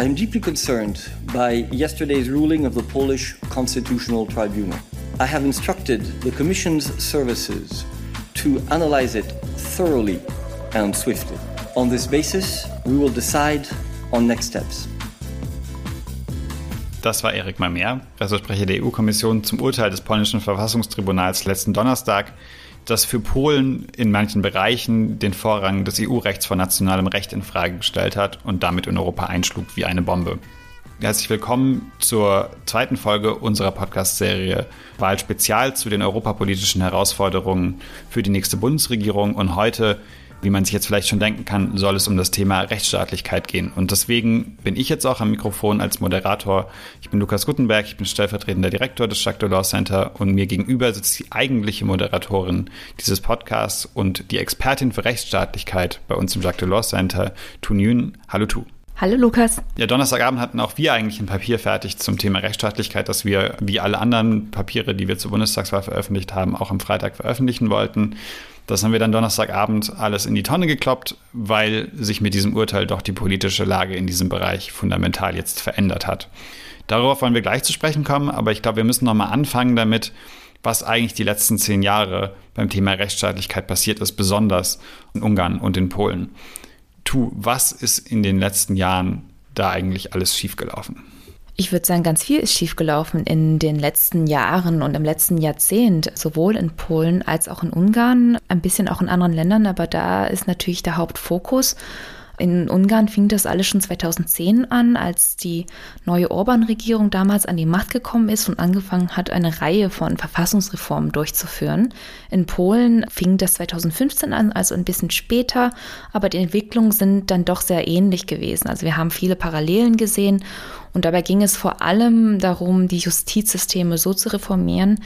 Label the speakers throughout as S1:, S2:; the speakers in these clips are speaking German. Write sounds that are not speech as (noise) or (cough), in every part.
S1: I'm deeply concerned by yesterday's ruling of the Polish Constitutional Tribunal. I have instructed the Commission's services to analyze it thoroughly and swiftly. On this basis, we will decide on next steps.
S2: Das war Erik Mamer, Pressesprecher der EU-Kommission zum Urteil des polnischen Verfassungstribunals letzten Donnerstag, das für Polen in manchen Bereichen den Vorrang des EU-Rechts vor nationalem Recht in Frage gestellt hat und damit in Europa einschlug wie eine Bombe. Herzlich willkommen zur zweiten Folge unserer Podcast-Serie Wahlspezial zu den europapolitischen Herausforderungen für die nächste Bundesregierung. Und heute wie man sich jetzt vielleicht schon denken kann, soll es um das Thema Rechtsstaatlichkeit gehen. Und deswegen bin ich jetzt auch am Mikrofon als Moderator. Ich bin Lukas Guttenberg, ich bin stellvertretender Direktor des Jacques Law Center und mir gegenüber sitzt die eigentliche Moderatorin dieses Podcasts und die Expertin für Rechtsstaatlichkeit bei uns im Jacques Law Center, Tu Nguyen. Hallo Tu.
S3: Hallo Lukas.
S2: Ja, Donnerstagabend hatten auch wir eigentlich ein Papier fertig zum Thema Rechtsstaatlichkeit, das wir wie alle anderen Papiere, die wir zur Bundestagswahl veröffentlicht haben, auch am Freitag veröffentlichen wollten. Das haben wir dann Donnerstagabend alles in die Tonne gekloppt, weil sich mit diesem Urteil doch die politische Lage in diesem Bereich fundamental jetzt verändert hat. Darauf wollen wir gleich zu sprechen kommen, aber ich glaube, wir müssen nochmal anfangen damit, was eigentlich die letzten zehn Jahre beim Thema Rechtsstaatlichkeit passiert ist, besonders in Ungarn und in Polen. Tu, was ist in den letzten Jahren da eigentlich alles schiefgelaufen?
S3: Ich würde sagen, ganz viel ist schiefgelaufen in den letzten Jahren und im letzten Jahrzehnt, sowohl in Polen als auch in Ungarn, ein bisschen auch in anderen Ländern, aber da ist natürlich der Hauptfokus. In Ungarn fing das alles schon 2010 an, als die neue Orban-Regierung damals an die Macht gekommen ist und angefangen hat, eine Reihe von Verfassungsreformen durchzuführen. In Polen fing das 2015 an, also ein bisschen später, aber die Entwicklungen sind dann doch sehr ähnlich gewesen. Also wir haben viele Parallelen gesehen und dabei ging es vor allem darum, die Justizsysteme so zu reformieren,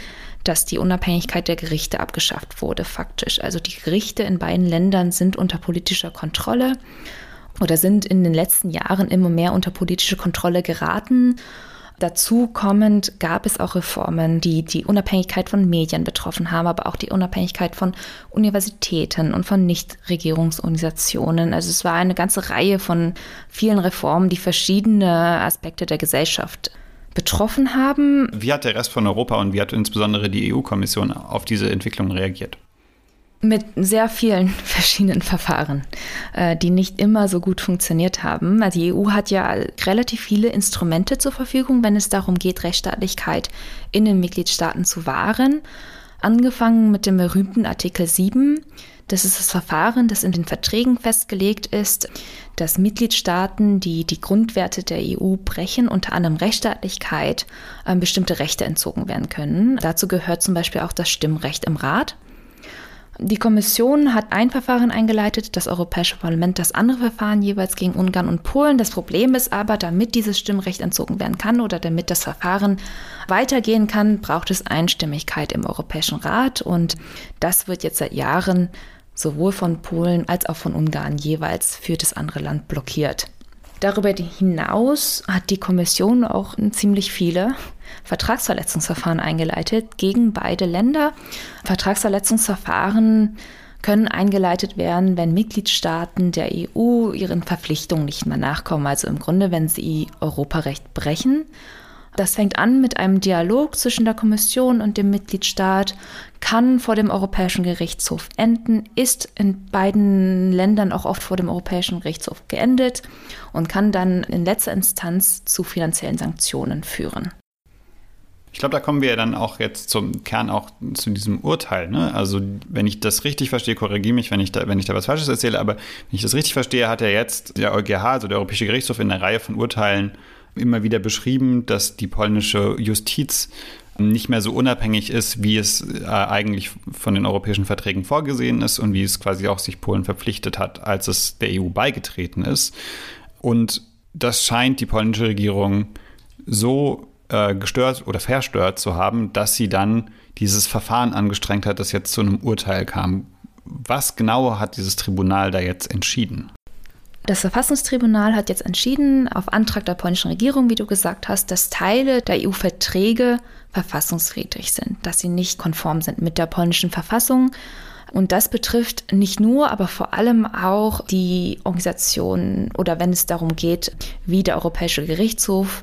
S3: dass die Unabhängigkeit der Gerichte abgeschafft wurde, faktisch. Also die Gerichte in beiden Ländern sind unter politischer Kontrolle oder sind in den letzten Jahren immer mehr unter politische Kontrolle geraten. Dazu kommend gab es auch Reformen, die die Unabhängigkeit von Medien betroffen haben, aber auch die Unabhängigkeit von Universitäten und von Nichtregierungsorganisationen. Also es war eine ganze Reihe von vielen Reformen, die verschiedene Aspekte der Gesellschaft betroffen haben.
S2: Wie hat der Rest von Europa und wie hat insbesondere die EU-Kommission auf diese Entwicklung reagiert?
S3: mit sehr vielen (laughs) verschiedenen Verfahren, äh, die nicht immer so gut funktioniert haben. Also die EU hat ja relativ viele Instrumente zur Verfügung, wenn es darum geht, Rechtsstaatlichkeit in den Mitgliedstaaten zu wahren. Angefangen mit dem berühmten Artikel 7. Das ist das Verfahren, das in den Verträgen festgelegt ist, dass Mitgliedstaaten, die die Grundwerte der EU brechen, unter anderem Rechtsstaatlichkeit, bestimmte Rechte entzogen werden können. Dazu gehört zum Beispiel auch das Stimmrecht im Rat. Die Kommission hat ein Verfahren eingeleitet, das Europäische Parlament das andere Verfahren jeweils gegen Ungarn und Polen. Das Problem ist aber, damit dieses Stimmrecht entzogen werden kann oder damit das Verfahren weitergehen kann, braucht es Einstimmigkeit im Europäischen Rat und das wird jetzt seit Jahren sowohl von Polen als auch von Ungarn jeweils für das andere Land blockiert. Darüber hinaus hat die Kommission auch ziemlich viele Vertragsverletzungsverfahren eingeleitet gegen beide Länder. Vertragsverletzungsverfahren können eingeleitet werden, wenn Mitgliedstaaten der EU ihren Verpflichtungen nicht mehr nachkommen, also im Grunde, wenn sie Europarecht brechen. Das fängt an mit einem Dialog zwischen der Kommission und dem Mitgliedstaat, kann vor dem Europäischen Gerichtshof enden, ist in beiden Ländern auch oft vor dem Europäischen Gerichtshof geendet und kann dann in letzter Instanz zu finanziellen Sanktionen führen.
S2: Ich glaube, da kommen wir ja dann auch jetzt zum Kern auch zu diesem Urteil. Ne? Also, wenn ich das richtig verstehe, korrigiere mich, wenn ich, da, wenn ich da was Falsches erzähle, aber wenn ich das richtig verstehe, hat ja jetzt der EuGH, also der Europäische Gerichtshof, in einer Reihe von Urteilen immer wieder beschrieben, dass die polnische Justiz nicht mehr so unabhängig ist, wie es äh, eigentlich von den europäischen Verträgen vorgesehen ist und wie es quasi auch sich Polen verpflichtet hat, als es der EU beigetreten ist. Und das scheint die polnische Regierung so äh, gestört oder verstört zu haben, dass sie dann dieses Verfahren angestrengt hat, das jetzt zu einem Urteil kam. Was genau hat dieses Tribunal da jetzt entschieden?
S3: Das Verfassungstribunal hat jetzt entschieden, auf Antrag der polnischen Regierung, wie du gesagt hast, dass Teile der EU-Verträge verfassungswidrig sind, dass sie nicht konform sind mit der polnischen Verfassung. Und das betrifft nicht nur, aber vor allem auch die Organisation oder wenn es darum geht, wie der Europäische Gerichtshof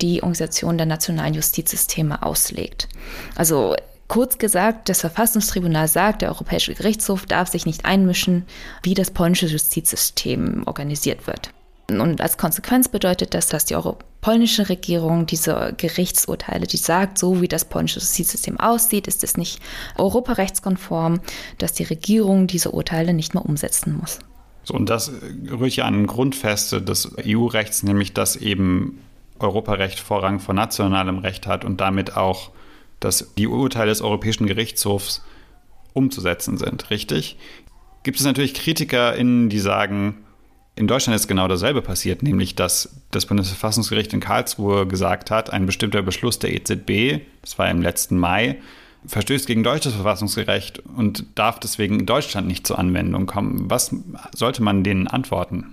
S3: die Organisation der nationalen Justizsysteme auslegt. Also Kurz gesagt, das Verfassungstribunal sagt, der Europäische Gerichtshof darf sich nicht einmischen, wie das polnische Justizsystem organisiert wird. Und als Konsequenz bedeutet das, dass die polnische Regierung diese Gerichtsurteile, die sagt, so wie das polnische Justizsystem aussieht, ist es nicht europarechtskonform, dass die Regierung diese Urteile nicht mehr umsetzen muss.
S2: So, und das rührt ja an Grundfeste des EU-Rechts, nämlich dass eben Europarecht Vorrang vor nationalem Recht hat und damit auch dass die Urteile des Europäischen Gerichtshofs umzusetzen sind, richtig? Gibt es natürlich KritikerInnen, die sagen, in Deutschland ist genau dasselbe passiert, nämlich dass das Bundesverfassungsgericht in Karlsruhe gesagt hat, ein bestimmter Beschluss der EZB, das war im letzten Mai, verstößt gegen deutsches Verfassungsgerecht und darf deswegen in Deutschland nicht zur Anwendung kommen. Was sollte man denen antworten?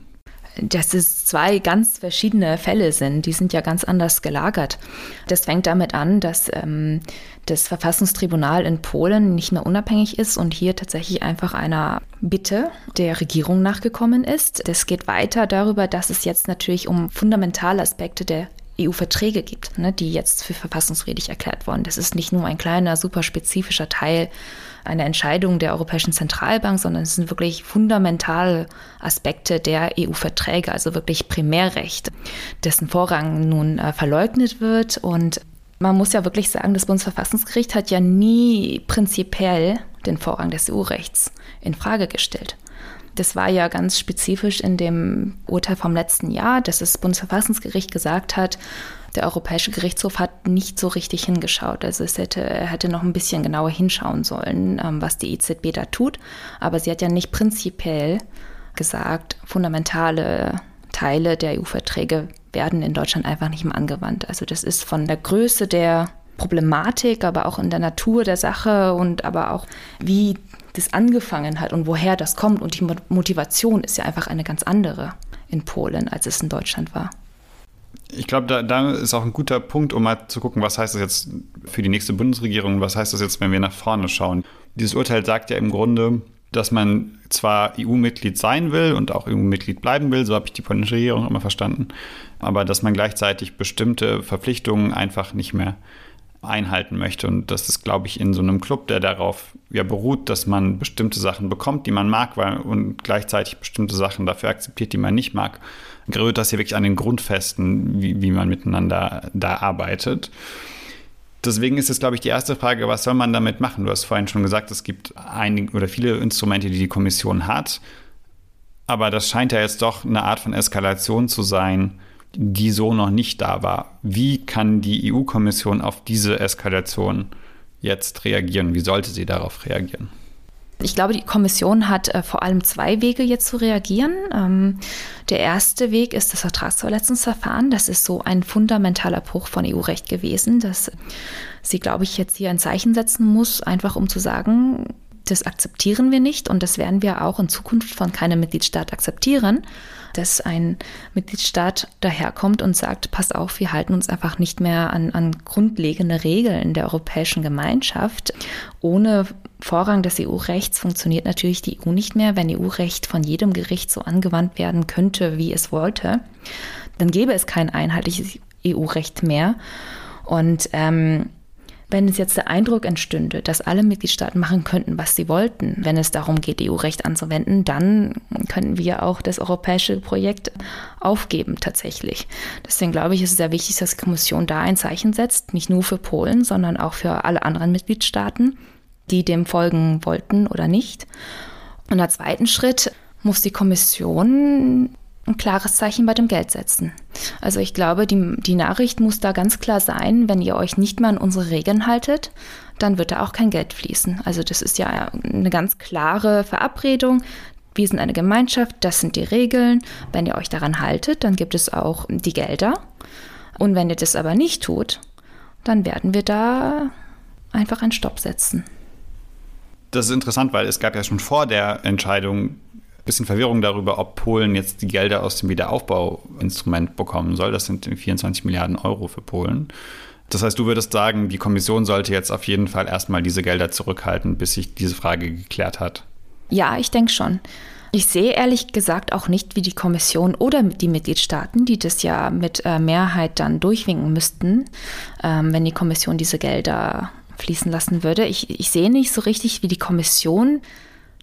S3: Dass es zwei ganz verschiedene Fälle sind. Die sind ja ganz anders gelagert. Das fängt damit an, dass ähm, das Verfassungstribunal in Polen nicht mehr unabhängig ist und hier tatsächlich einfach einer Bitte der Regierung nachgekommen ist. Das geht weiter darüber, dass es jetzt natürlich um fundamentale Aspekte der EU-Verträge gibt, ne, die jetzt für verfassungswidrig erklärt wurden. Das ist nicht nur ein kleiner, super spezifischer Teil einer Entscheidung der Europäischen Zentralbank, sondern es sind wirklich fundamentale Aspekte der EU-Verträge, also wirklich Primärrecht, dessen Vorrang nun äh, verleugnet wird. Und man muss ja wirklich sagen, das Bundesverfassungsgericht hat ja nie prinzipiell den Vorrang des EU-Rechts in Frage gestellt. Das war ja ganz spezifisch in dem Urteil vom letzten Jahr, dass das Bundesverfassungsgericht gesagt hat, der Europäische Gerichtshof hat nicht so richtig hingeschaut. Also es hätte, er hätte noch ein bisschen genauer hinschauen sollen, ähm, was die EZB da tut. Aber sie hat ja nicht prinzipiell gesagt, fundamentale Teile der EU-Verträge werden in Deutschland einfach nicht mehr angewandt. Also das ist von der Größe der Problematik, aber auch in der Natur der Sache und aber auch wie das angefangen hat und woher das kommt. Und die Motivation ist ja einfach eine ganz andere in Polen, als es in Deutschland war.
S2: Ich glaube, da, da, ist auch ein guter Punkt, um mal zu gucken, was heißt das jetzt für die nächste Bundesregierung, was heißt das jetzt, wenn wir nach vorne schauen. Dieses Urteil sagt ja im Grunde, dass man zwar EU-Mitglied sein will und auch EU-Mitglied bleiben will, so habe ich die polnische Regierung immer verstanden, aber dass man gleichzeitig bestimmte Verpflichtungen einfach nicht mehr einhalten möchte. Und das ist, glaube ich, in so einem Club, der darauf ja beruht, dass man bestimmte Sachen bekommt, die man mag, weil, und gleichzeitig bestimmte Sachen dafür akzeptiert, die man nicht mag, gerührt das hier wirklich an den Grundfesten, wie, wie man miteinander da arbeitet. Deswegen ist es, glaube ich, die erste Frage, was soll man damit machen? Du hast vorhin schon gesagt, es gibt einige oder viele Instrumente, die die Kommission hat. Aber das scheint ja jetzt doch eine Art von Eskalation zu sein, die so noch nicht da war. Wie kann die EU-Kommission auf diese Eskalation jetzt reagieren? Wie sollte sie darauf reagieren?
S3: Ich glaube, die Kommission hat äh, vor allem zwei Wege jetzt zu reagieren. Ähm, der erste Weg ist das Vertragsverletzungsverfahren. Das ist so ein fundamentaler Bruch von EU-Recht gewesen, dass sie, glaube ich, jetzt hier ein Zeichen setzen muss, einfach um zu sagen, das akzeptieren wir nicht und das werden wir auch in Zukunft von keinem Mitgliedstaat akzeptieren dass ein Mitgliedstaat daherkommt und sagt, pass auf, wir halten uns einfach nicht mehr an, an grundlegende Regeln der Europäischen Gemeinschaft. Ohne Vorrang des EU-Rechts funktioniert natürlich die EU nicht mehr. Wenn EU-Recht von jedem Gericht so angewandt werden könnte, wie es wollte, dann gäbe es kein einheitliches EU-Recht mehr. Und ähm, wenn es jetzt der Eindruck entstünde, dass alle Mitgliedstaaten machen könnten, was sie wollten, wenn es darum geht, EU-Recht anzuwenden, dann könnten wir auch das europäische Projekt aufgeben tatsächlich. Deswegen glaube ich, ist es sehr wichtig, dass die Kommission da ein Zeichen setzt, nicht nur für Polen, sondern auch für alle anderen Mitgliedstaaten, die dem folgen wollten oder nicht. Und als zweiten Schritt muss die Kommission ein klares Zeichen bei dem Geld setzen. Also ich glaube, die, die Nachricht muss da ganz klar sein, wenn ihr euch nicht mehr an unsere Regeln haltet, dann wird da auch kein Geld fließen. Also das ist ja eine ganz klare Verabredung. Wir sind eine Gemeinschaft, das sind die Regeln. Wenn ihr euch daran haltet, dann gibt es auch die Gelder. Und wenn ihr das aber nicht tut, dann werden wir da einfach einen Stopp setzen.
S2: Das ist interessant, weil es gab ja schon vor der Entscheidung bisschen Verwirrung darüber, ob Polen jetzt die Gelder aus dem Wiederaufbauinstrument bekommen soll. Das sind 24 Milliarden Euro für Polen. Das heißt, du würdest sagen, die Kommission sollte jetzt auf jeden Fall erstmal diese Gelder zurückhalten, bis sich diese Frage geklärt hat.
S3: Ja, ich denke schon. Ich sehe ehrlich gesagt auch nicht, wie die Kommission oder die Mitgliedstaaten, die das ja mit äh, Mehrheit dann durchwinken müssten, ähm, wenn die Kommission diese Gelder fließen lassen würde. Ich, ich sehe nicht so richtig, wie die Kommission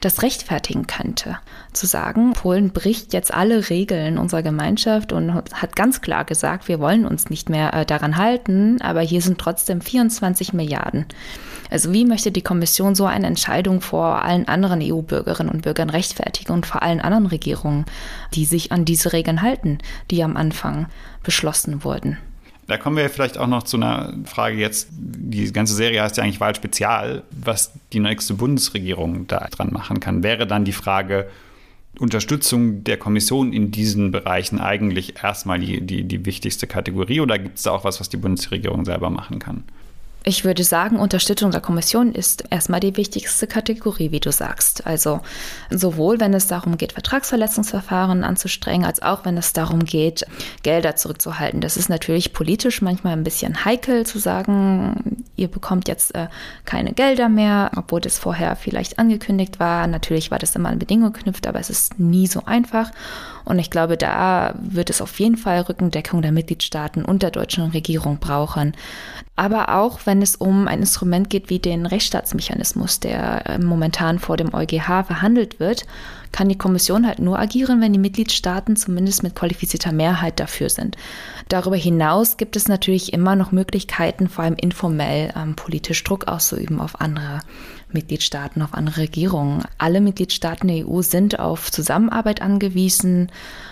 S3: das rechtfertigen könnte. Zu sagen, Polen bricht jetzt alle Regeln unserer Gemeinschaft und hat ganz klar gesagt, wir wollen uns nicht mehr äh, daran halten, aber hier sind trotzdem 24 Milliarden. Also wie möchte die Kommission so eine Entscheidung vor allen anderen EU-Bürgerinnen und Bürgern rechtfertigen und vor allen anderen Regierungen, die sich an diese Regeln halten, die am Anfang beschlossen wurden?
S2: Da kommen wir vielleicht auch noch zu einer Frage jetzt. Die ganze Serie heißt ja eigentlich Wahlspezial, was die nächste Bundesregierung da dran machen kann. Wäre dann die Frage, Unterstützung der Kommission in diesen Bereichen eigentlich erstmal die, die, die wichtigste Kategorie oder gibt es da auch was, was die Bundesregierung selber machen kann?
S3: Ich würde sagen, Unterstützung der Kommission ist erstmal die wichtigste Kategorie, wie du sagst. Also sowohl, wenn es darum geht, Vertragsverletzungsverfahren anzustrengen, als auch, wenn es darum geht, Gelder zurückzuhalten. Das ist natürlich politisch manchmal ein bisschen heikel zu sagen, ihr bekommt jetzt äh, keine Gelder mehr, obwohl das vorher vielleicht angekündigt war. Natürlich war das immer an Bedingungen geknüpft, aber es ist nie so einfach. Und ich glaube, da wird es auf jeden Fall Rückendeckung der Mitgliedstaaten und der deutschen Regierung brauchen. Aber auch, wenn es um ein Instrument geht wie den Rechtsstaatsmechanismus, der äh, momentan vor dem EuGH verhandelt wird, kann die Kommission halt nur agieren, wenn die Mitgliedstaaten zumindest mit qualifizierter Mehrheit dafür sind. Darüber hinaus gibt es natürlich immer noch Möglichkeiten, vor allem informell ähm, politisch Druck auszuüben auf andere Mitgliedstaaten, auf andere Regierungen. Alle Mitgliedstaaten der EU sind auf Zusammenarbeit angewiesen.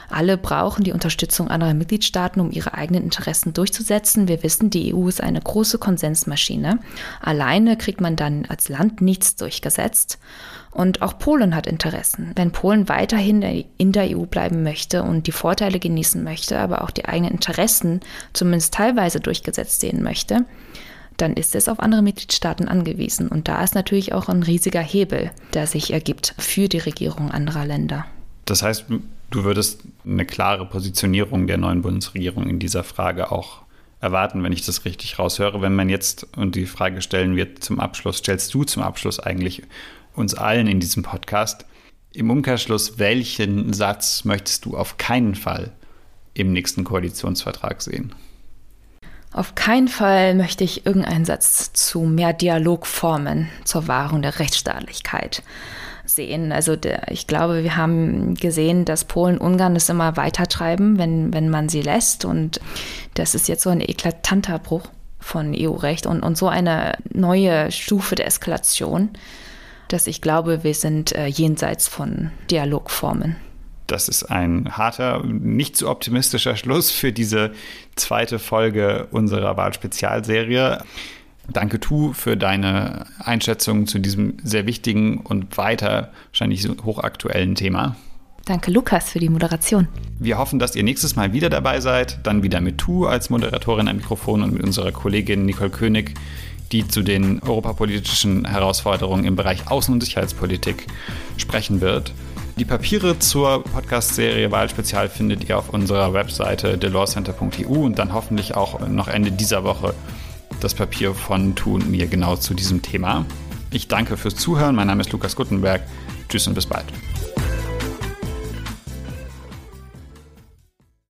S3: Alle brauchen die Unterstützung anderer Mitgliedstaaten, um ihre eigenen Interessen durchzusetzen. Wir wissen, die EU ist eine große Konsensmaschine. Alleine kriegt man dann als Land nichts durchgesetzt. Und auch Polen hat Interessen. Wenn Polen weiterhin in der EU bleiben möchte und die Vorteile genießen möchte, aber auch die eigenen Interessen zumindest teilweise durchgesetzt sehen möchte, dann ist es auf andere Mitgliedstaaten angewiesen. Und da ist natürlich auch ein riesiger Hebel, der sich ergibt für die Regierung anderer Länder.
S2: Das heißt, du würdest eine klare Positionierung der neuen Bundesregierung in dieser Frage auch erwarten, wenn ich das richtig raushöre. Wenn man jetzt und die Frage stellen wird zum Abschluss, stellst du zum Abschluss eigentlich uns allen in diesem Podcast im Umkehrschluss, welchen Satz möchtest du auf keinen Fall im nächsten Koalitionsvertrag sehen?
S3: Auf keinen Fall möchte ich irgendeinen Satz zu mehr Dialogformen zur Wahrung der Rechtsstaatlichkeit sehen. Also der, ich glaube, wir haben gesehen, dass Polen Ungarn es immer weiter treiben, wenn, wenn man sie lässt. Und das ist jetzt so ein eklatanter Bruch von EU-Recht und, und so eine neue Stufe der Eskalation, dass ich glaube, wir sind äh, jenseits von Dialogformen.
S2: Das ist ein harter, nicht zu optimistischer Schluss für diese zweite Folge unserer Wahlspezialserie. Danke, Tu, für deine Einschätzung zu diesem sehr wichtigen und weiter wahrscheinlich hochaktuellen Thema.
S3: Danke, Lukas, für die Moderation.
S2: Wir hoffen, dass ihr nächstes Mal wieder dabei seid. Dann wieder mit Tu als Moderatorin am Mikrofon und mit unserer Kollegin Nicole König, die zu den europapolitischen Herausforderungen im Bereich Außen- und Sicherheitspolitik sprechen wird. Die Papiere zur Podcast-Serie Wahlspezial findet ihr auf unserer Webseite delawcenter.eu und dann hoffentlich auch noch Ende dieser Woche das Papier von Tu und mir genau zu diesem Thema. Ich danke fürs Zuhören. Mein Name ist Lukas Guttenberg. Tschüss und bis bald.